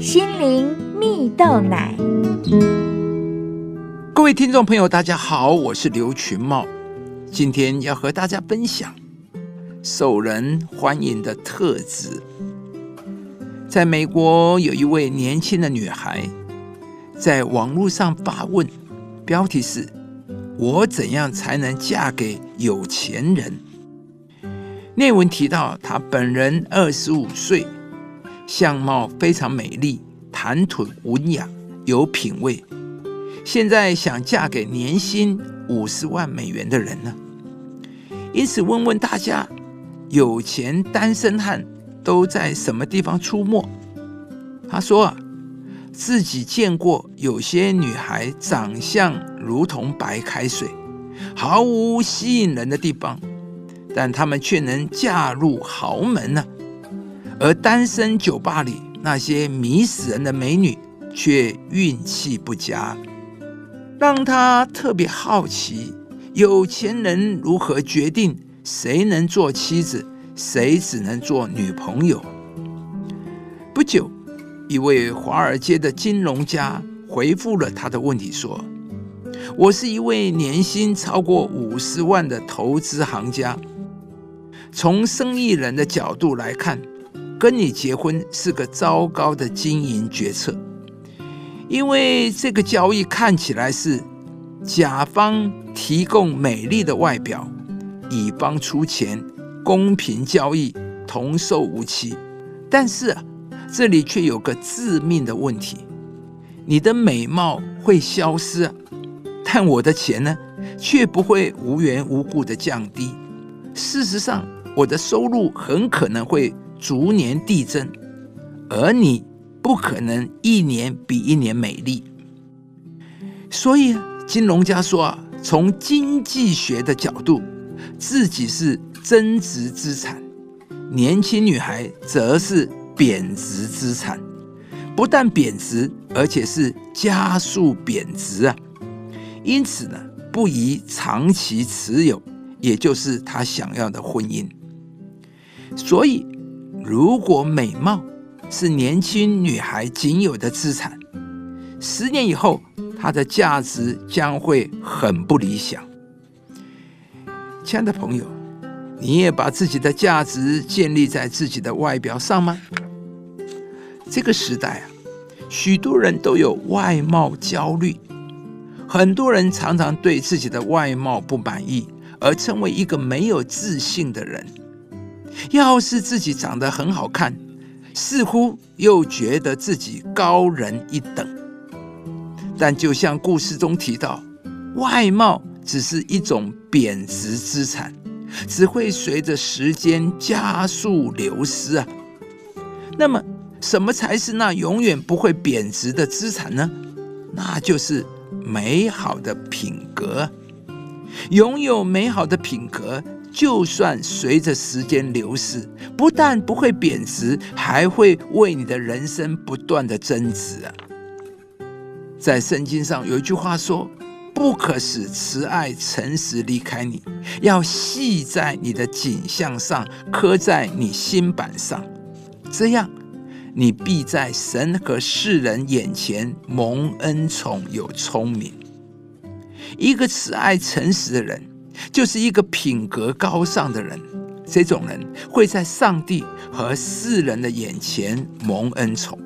心灵蜜豆奶。各位听众朋友，大家好，我是刘群茂，今天要和大家分享受人欢迎的特质。在美国，有一位年轻的女孩在网络上发问，标题是“我怎样才能嫁给有钱人”。内文提到，她本人二十五岁。相貌非常美丽，谈吐文雅，有品味。现在想嫁给年薪五十万美元的人呢？因此问问大家，有钱单身汉都在什么地方出没？他说啊，自己见过有些女孩长相如同白开水，毫无吸引人的地方，但她们却能嫁入豪门呢。而单身酒吧里那些迷死人的美女，却运气不佳，让他特别好奇：有钱人如何决定谁能做妻子，谁只能做女朋友？不久，一位华尔街的金融家回复了他的问题，说：“我是一位年薪超过五十万的投资行家，从生意人的角度来看。”跟你结婚是个糟糕的经营决策，因为这个交易看起来是甲方提供美丽的外表，乙方出钱，公平交易，同受无期。但是，这里却有个致命的问题：你的美貌会消失，但我的钱呢，却不会无缘无故的降低。事实上，我的收入很可能会。逐年递增，而你不可能一年比一年美丽。所以，金融家说啊，从经济学的角度，自己是增值资产，年轻女孩则是贬值资产。不但贬值，而且是加速贬值啊！因此呢，不宜长期持有，也就是他想要的婚姻。所以。如果美貌是年轻女孩仅有的资产，十年以后，她的价值将会很不理想。亲爱的朋友，你也把自己的价值建立在自己的外表上吗？这个时代啊，许多人都有外貌焦虑，很多人常常对自己的外貌不满意，而成为一个没有自信的人。要是自己长得很好看，似乎又觉得自己高人一等。但就像故事中提到，外貌只是一种贬值资产，只会随着时间加速流失啊。那么，什么才是那永远不会贬值的资产呢？那就是美好的品格。拥有美好的品格。就算随着时间流逝，不但不会贬值，还会为你的人生不断的增值啊！在圣经上有一句话说：“不可使慈爱、诚实离开你，要系在你的颈项上，刻在你心板上，这样你必在神和世人眼前蒙恩宠，有聪明。一个慈爱、诚实的人。”就是一个品格高尚的人，这种人会在上帝和世人的眼前蒙恩宠。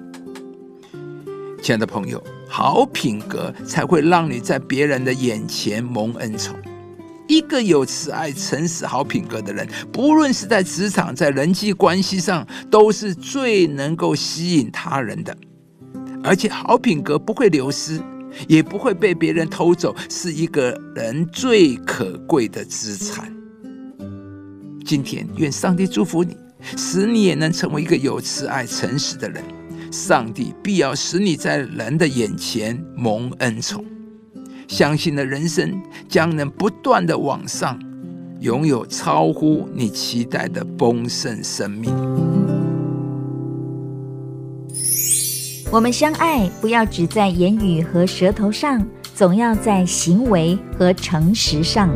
亲爱的朋友，好品格才会让你在别人的眼前蒙恩宠。一个有慈爱、诚实、好品格的人，不论是在职场、在人际关系上，都是最能够吸引他人的。而且，好品格不会流失。也不会被别人偷走，是一个人最可贵的资产。今天，愿上帝祝福你，使你也能成为一个有慈爱、诚实的人。上帝必要使你在人的眼前蒙恩宠，相信的人生将能不断的往上，拥有超乎你期待的丰盛生命。我们相爱，不要只在言语和舌头上，总要在行为和诚实上。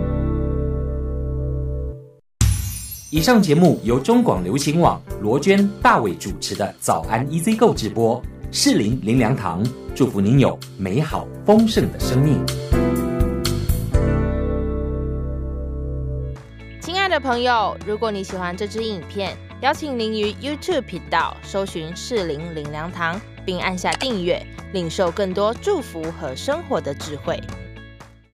以上节目由中广流行网罗娟、大伟主持的《早安 EZ 购》直播。适林林良堂祝福您有美好丰盛的生命。亲爱的朋友，如果你喜欢这支影片，邀请您于 YouTube 频道搜寻适林林良堂，并按下订阅，领受更多祝福和生活的智慧。